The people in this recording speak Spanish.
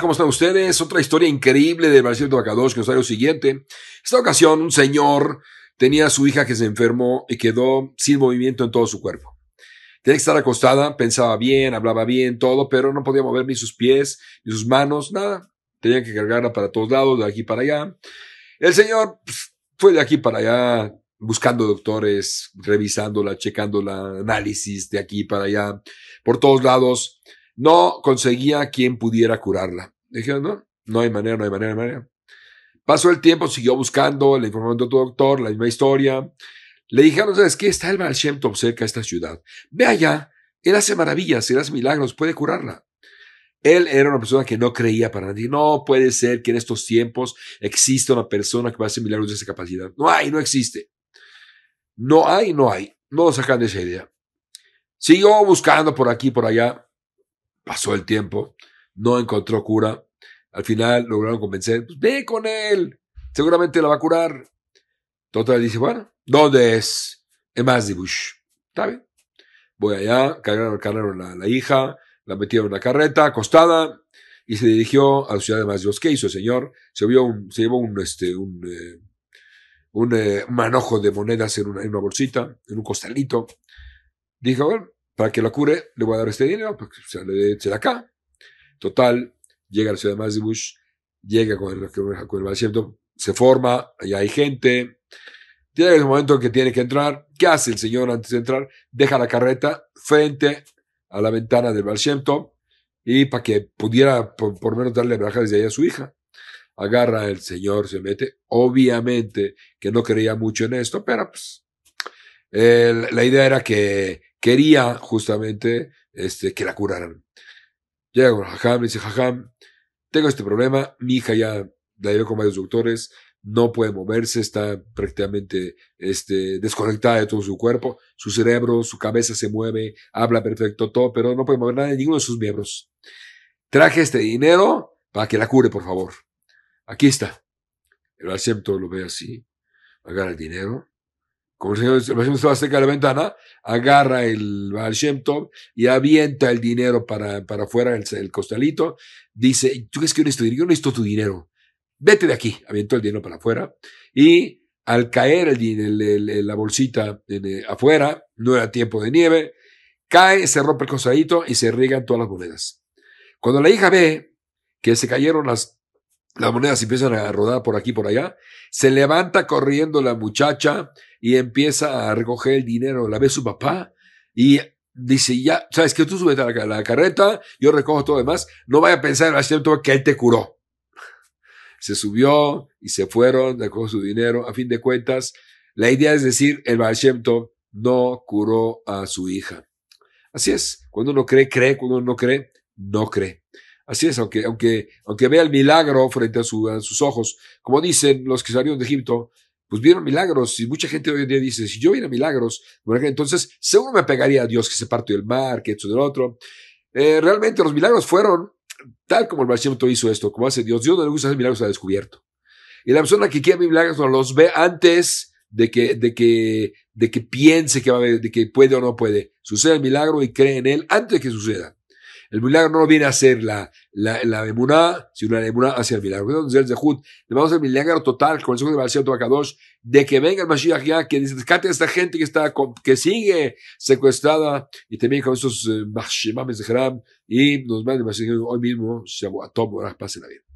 ¿Cómo están ustedes? Otra historia increíble del Marcelo Bacados que nos trae lo siguiente. Esta ocasión, un señor tenía a su hija que se enfermó y quedó sin movimiento en todo su cuerpo. Tenía que estar acostada, pensaba bien, hablaba bien, todo, pero no podía mover ni sus pies, ni sus manos, nada. Tenía que cargarla para todos lados, de aquí para allá. El señor pues, fue de aquí para allá, buscando doctores, revisándola, checándola, análisis de aquí para allá, por todos lados no conseguía quien pudiera curarla. Dijeron, no, no hay manera, no hay manera, no hay manera. Pasó el tiempo, siguió buscando, le informaron de otro doctor, la misma historia. Le dijeron, ¿sabes qué? Está el Baal cerca de esta ciudad. Ve allá, él hace maravillas, él hace milagros, puede curarla. Él era una persona que no creía para nadie. No puede ser que en estos tiempos exista una persona que va a hacer milagros de esa capacidad. No hay, no existe. No hay, no hay. No lo sacan de esa idea. Siguió buscando por aquí, por allá. Pasó el tiempo, no encontró cura. Al final lograron convencer, pues ve con él, seguramente la va a curar. Total dice, bueno, ¿dónde es? En Bush. Está bien. Voy allá, cargaron, a la, hija, la metieron en la carreta, acostada, y se dirigió a la ciudad de Mazdibush. ¿Qué hizo el señor? Se, vio un, se llevó un, este, un, eh, un, eh, manojo de monedas en una, bolsita, en un costalito. Dijo, bueno, para que la cure, le voy a dar este dinero, porque se le dé acá. Total, llega a la ciudad de Mazdibush, llega con el, con el se forma, allá hay gente. Llega el momento en que tiene que entrar. ¿Qué hace el señor antes de entrar? Deja la carreta frente a la ventana del Baal y para que pudiera por, lo menos darle braja desde ahí a su hija. Agarra el señor, se mete. Obviamente que no creía mucho en esto, pero pues la idea era que quería justamente este, que la curaran. Llega con Jajam, dice, Jajam, tengo este problema, mi hija ya la llevé con varios doctores, no puede moverse, está prácticamente este, desconectada de todo su cuerpo, su cerebro, su cabeza se mueve, habla perfecto, todo, pero no puede mover nada de ninguno de sus miembros. Traje este dinero para que la cure, por favor. Aquí está. El asiento lo ve así, agarra el dinero, como el señor estaba cerca de la ventana, agarra el Baal y avienta el dinero para, para afuera, el, costalito. Dice, ¿tú crees que yo necesito dinero? Yo necesito tu dinero. Vete de aquí. Avientó el dinero para afuera. Y al caer el, la bolsita afuera, no era tiempo de nieve, cae, se rompe el costalito y se riegan todas las monedas. Cuando la hija ve que se cayeron las, las monedas empiezan a rodar por aquí por allá, se levanta corriendo la muchacha, y empieza a recoger el dinero. La ve su papá y dice, ya, sabes que tú subes a la, carreta, yo recojo todo demás, no vaya a pensar en el que él te curó. Se subió y se fueron, recogió su dinero. A fin de cuentas, la idea es decir, el Baal no curó a su hija. Así es, cuando uno cree, cree, cuando uno no cree, no cree. Así es, aunque, aunque, aunque vea el milagro frente a, sus ojos, como dicen los que salieron de Egipto, pues vieron milagros y mucha gente hoy en día dice, si yo viera milagros, entonces seguro me pegaría a Dios que se partió el mar, que esto del otro. Eh, realmente los milagros fueron tal como el Barcimiento hizo esto, como hace Dios. Dios no le gusta hacer milagros a descubierto. Y la persona que quiere milagros los ve antes de que, de que, de que piense que va de que puede o no puede. Sucede el milagro y cree en él antes de que suceda. El milagro no viene a ser la, la, la emuná, sino la emuná hacia el milagro. Entonces, el Zehut, le vamos a hacer el milagro total con el de Bakadosh, de que venga el Mashiach ya, que rescate a esta gente que está, que sigue secuestrada, y también con estos eh, de Haram, y nos mande hoy mismo, Shabuatom, pase la vida.